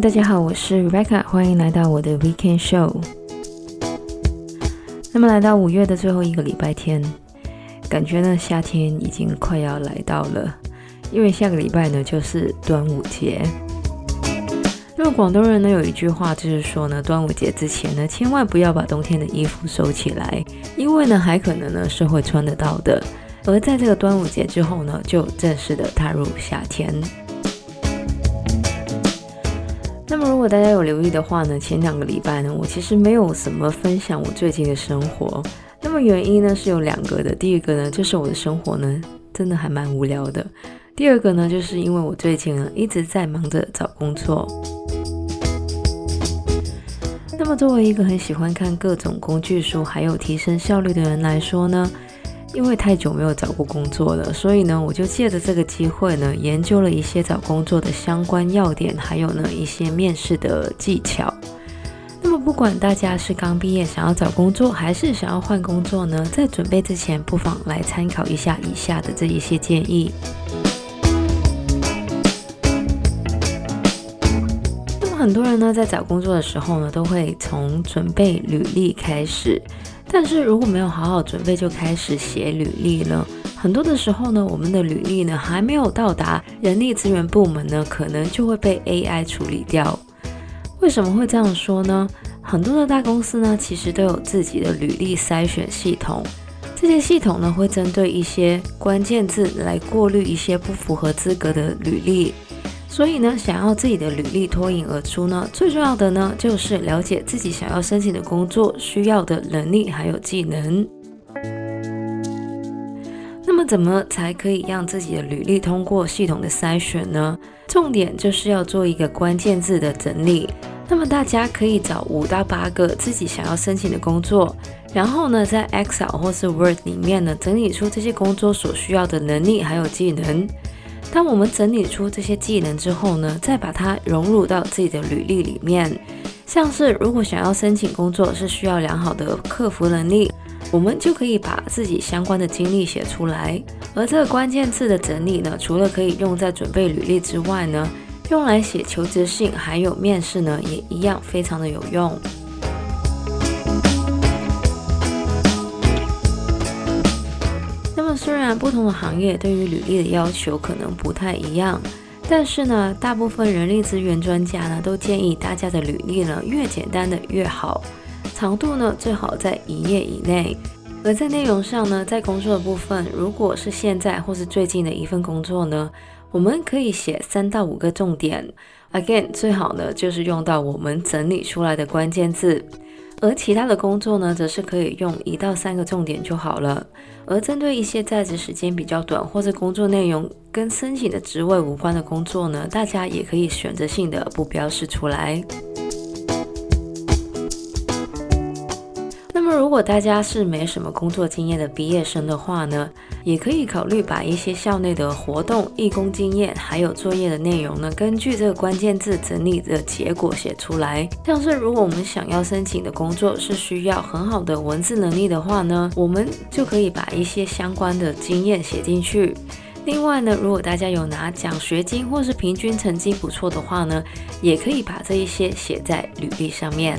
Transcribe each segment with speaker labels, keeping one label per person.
Speaker 1: 大家好，我是 Rebecca，欢迎来到我的 Weekend Show。那么来到五月的最后一个礼拜天，感觉呢夏天已经快要来到了，因为下个礼拜呢就是端午节。那么广东人呢有一句话就是说呢，端午节之前呢千万不要把冬天的衣服收起来，因为呢还可能呢是会穿得到的。而在这个端午节之后呢，就正式的踏入夏天。那么，如果大家有留意的话呢，前两个礼拜呢，我其实没有什么分享我最近的生活。那么原因呢是有两个的，第一个呢就是我的生活呢真的还蛮无聊的。第二个呢就是因为我最近呢一直在忙着找工作。那么作为一个很喜欢看各种工具书还有提升效率的人来说呢，因为太久没有找过工作了，所以呢，我就借着这个机会呢，研究了一些找工作的相关要点，还有呢一些面试的技巧。那么，不管大家是刚毕业想要找工作，还是想要换工作呢，在准备之前，不妨来参考一下以下的这一些建议。那么，很多人呢在找工作的时候呢，都会从准备履历开始。但是如果没有好好准备就开始写履历了，很多的时候呢，我们的履历呢还没有到达人力资源部门呢，可能就会被 AI 处理掉。为什么会这样说呢？很多的大公司呢，其实都有自己的履历筛选系统，这些系统呢会针对一些关键字来过滤一些不符合资格的履历。所以呢，想要自己的履历脱颖而出呢，最重要的呢，就是了解自己想要申请的工作需要的能力还有技能。那么，怎么才可以让自己的履历通过系统的筛选呢？重点就是要做一个关键字的整理。那么，大家可以找五到八个自己想要申请的工作，然后呢，在 Excel 或是 Word 里面呢，整理出这些工作所需要的能力还有技能。当我们整理出这些技能之后呢，再把它融入到自己的履历里面。像是如果想要申请工作是需要良好的客服能力，我们就可以把自己相关的经历写出来。而这个关键字的整理呢，除了可以用在准备履历之外呢，用来写求职信还有面试呢，也一样非常的有用。然不同的行业对于履历的要求可能不太一样，但是呢，大部分人力资源专家呢都建议大家的履历呢越简单的越好，长度呢最好在一页以内。而在内容上呢，在工作的部分，如果是现在或是最近的一份工作呢，我们可以写三到五个重点。Again，最好呢就是用到我们整理出来的关键字。而其他的工作呢，则是可以用一到三个重点就好了。而针对一些在职时间比较短，或者工作内容跟申请的职位无关的工作呢，大家也可以选择性的不标示出来。如果大家是没什么工作经验的毕业生的话呢，也可以考虑把一些校内的活动、义工经验，还有作业的内容呢，根据这个关键字整理的结果写出来。像是如果我们想要申请的工作是需要很好的文字能力的话呢，我们就可以把一些相关的经验写进去。另外呢，如果大家有拿奖学金或是平均成绩不错的话呢，也可以把这一些写在履历上面。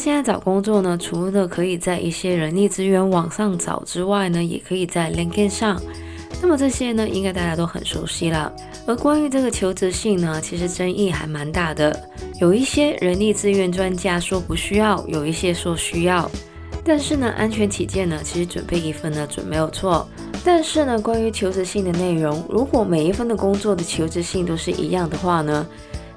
Speaker 1: 现在找工作呢，除了可以在一些人力资源网上找之外呢，也可以在 LinkedIn 上。那么这些呢，应该大家都很熟悉了。而关于这个求职信呢，其实争议还蛮大的。有一些人力资源专家说不需要，有一些说需要。但是呢，安全起见呢，其实准备一份呢准没有错。但是呢，关于求职信的内容，如果每一份的工作的求职信都是一样的话呢，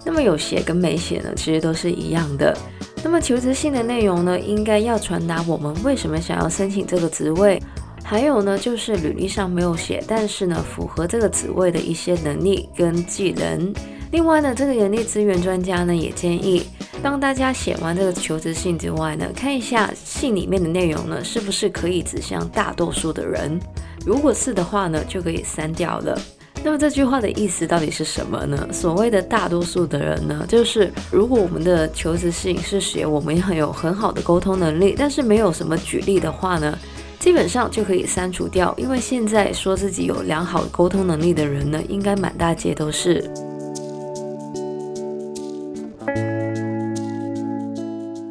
Speaker 1: 那么有写跟没写呢，其实都是一样的。那么求职信的内容呢，应该要传达我们为什么想要申请这个职位，还有呢，就是履历上没有写，但是呢，符合这个职位的一些能力跟技能。另外呢，这个人力资源专家呢，也建议，当大家写完这个求职信之外呢，看一下信里面的内容呢，是不是可以指向大多数的人。如果是的话呢，就可以删掉了。那么这句话的意思到底是什么呢？所谓的大多数的人呢，就是如果我们的求职信是写我们很有很好的沟通能力，但是没有什么举例的话呢，基本上就可以删除掉。因为现在说自己有良好沟通能力的人呢，应该满大街都是。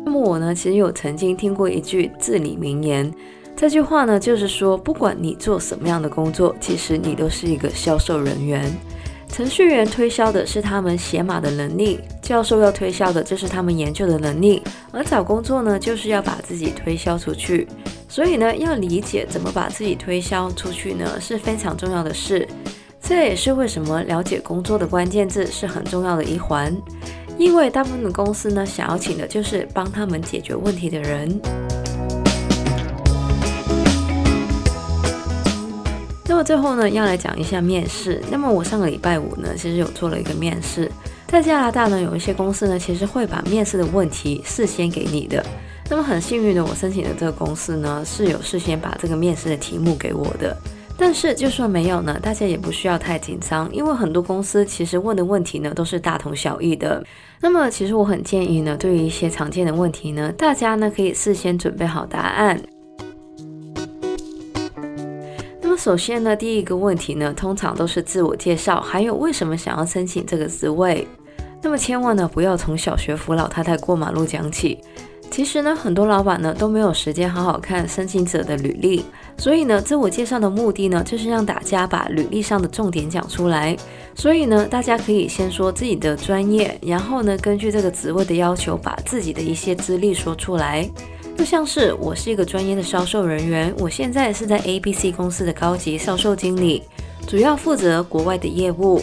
Speaker 1: 那么我呢，其实有曾经听过一句至理名言，这句话呢，就是说，不管你做什么样的工作，其实你都是一个销售人员。程序员推销的是他们写码的能力，教授要推销的就是他们研究的能力，而找工作呢，就是要把自己推销出去。所以呢，要理解怎么把自己推销出去呢，是非常重要的事。这也是为什么了解工作的关键字是很重要的一环，因为大部分的公司呢，想要请的就是帮他们解决问题的人。最后呢，要来讲一下面试。那么我上个礼拜五呢，其实有做了一个面试。在加拿大呢，有一些公司呢，其实会把面试的问题事先给你的。那么很幸运的，我申请的这个公司呢，是有事先把这个面试的题目给我的。但是就算没有呢，大家也不需要太紧张，因为很多公司其实问的问题呢，都是大同小异的。那么其实我很建议呢，对于一些常见的问题呢，大家呢可以事先准备好答案。首先呢，第一个问题呢，通常都是自我介绍，还有为什么想要申请这个职位。那么千万呢，不要从小学扶老太太过马路讲起。其实呢，很多老板呢都没有时间好好看申请者的履历，所以呢，自我介绍的目的呢，就是让大家把履历上的重点讲出来。所以呢，大家可以先说自己的专业，然后呢，根据这个职位的要求，把自己的一些资历说出来。就像是我是一个专业的销售人员，我现在是在 ABC 公司的高级销售经理，主要负责国外的业务。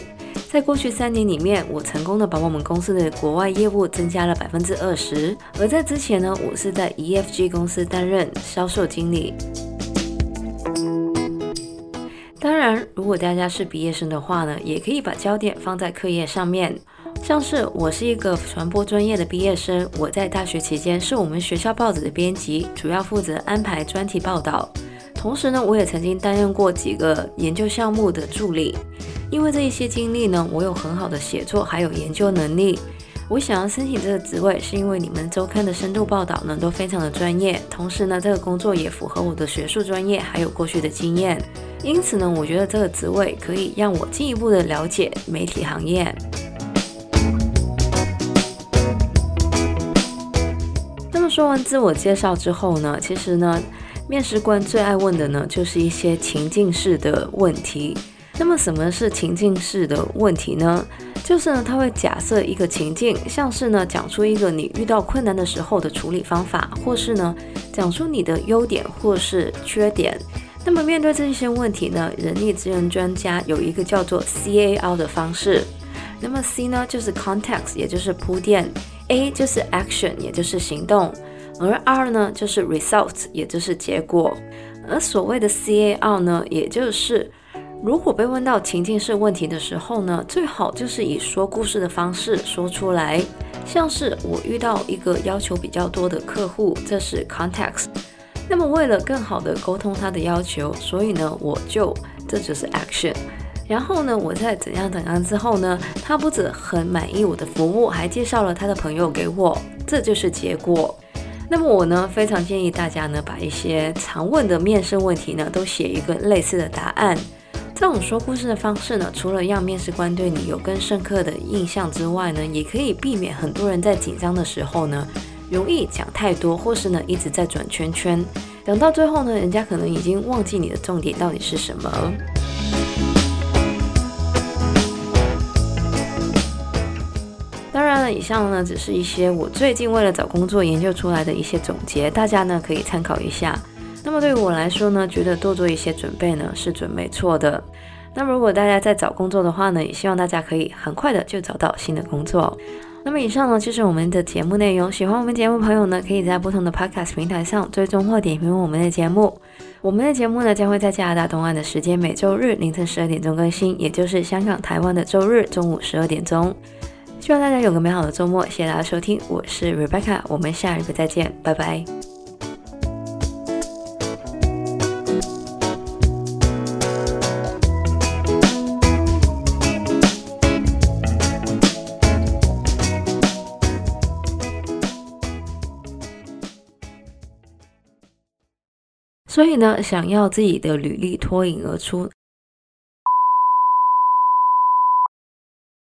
Speaker 1: 在过去三年里面，我成功的把我们公司的国外业务增加了百分之二十。而在之前呢，我是在 EFG 公司担任销售经理。当然，如果大家是毕业生的话呢，也可以把焦点放在课业上面。像是我是一个传播专业的毕业生，我在大学期间是我们学校报纸的编辑，主要负责安排专题报道。同时呢，我也曾经担任过几个研究项目的助理。因为这一些经历呢，我有很好的写作还有研究能力。我想要申请这个职位，是因为你们周刊的深度报道呢都非常的专业，同时呢，这个工作也符合我的学术专业还有过去的经验。因此呢，我觉得这个职位可以让我进一步的了解媒体行业。说完自我介绍之后呢，其实呢，面试官最爱问的呢，就是一些情境式的问题。那么什么是情境式的问题呢？就是呢，他会假设一个情境，像是呢，讲出一个你遇到困难的时候的处理方法，或是呢，讲出你的优点或是缺点。那么面对这些问题呢，人力资源专家有一个叫做 CAR 的方式。那么 C 呢，就是 context，也就是铺垫。A 就是 action，也就是行动，而 R 呢就是 result，也就是结果。而所谓的 CAR 呢，也就是如果被问到情境式问题的时候呢，最好就是以说故事的方式说出来。像是我遇到一个要求比较多的客户，这是 context。那么为了更好的沟通他的要求，所以呢，我就这就是 action。然后呢，我在怎样怎样之后呢，他不止很满意我的服务，还介绍了他的朋友给我，这就是结果。那么我呢，非常建议大家呢，把一些常问的面试问题呢，都写一个类似的答案。这种说故事的方式呢，除了让面试官对你有更深刻的印象之外呢，也可以避免很多人在紧张的时候呢，容易讲太多，或是呢，一直在转圈圈，等到最后呢，人家可能已经忘记你的重点到底是什么。以上呢，只是一些我最近为了找工作研究出来的一些总结，大家呢可以参考一下。那么对于我来说呢，觉得多做一些准备呢是准没错的。那么如果大家在找工作的话呢，也希望大家可以很快的就找到新的工作。那么以上呢就是我们的节目内容。喜欢我们节目朋友呢，可以在不同的 Podcast 平台上追踪或点评我们的节目。我们的节目呢将会在加拿大东岸的时间每周日凌晨十二点钟更新，也就是香港、台湾的周日中午十二点钟。希望大家有个美好的周末，谢谢大家收听，我是 Rebecca，我们下一个再见，拜拜。所以呢，想要自己的履历脱颖而出，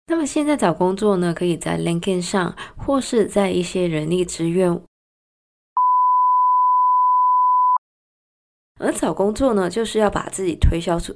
Speaker 1: 那么现在找工作呢，可以在 LinkedIn 上，或是在一些人力资源。而找工作呢，就是要把自己推销出，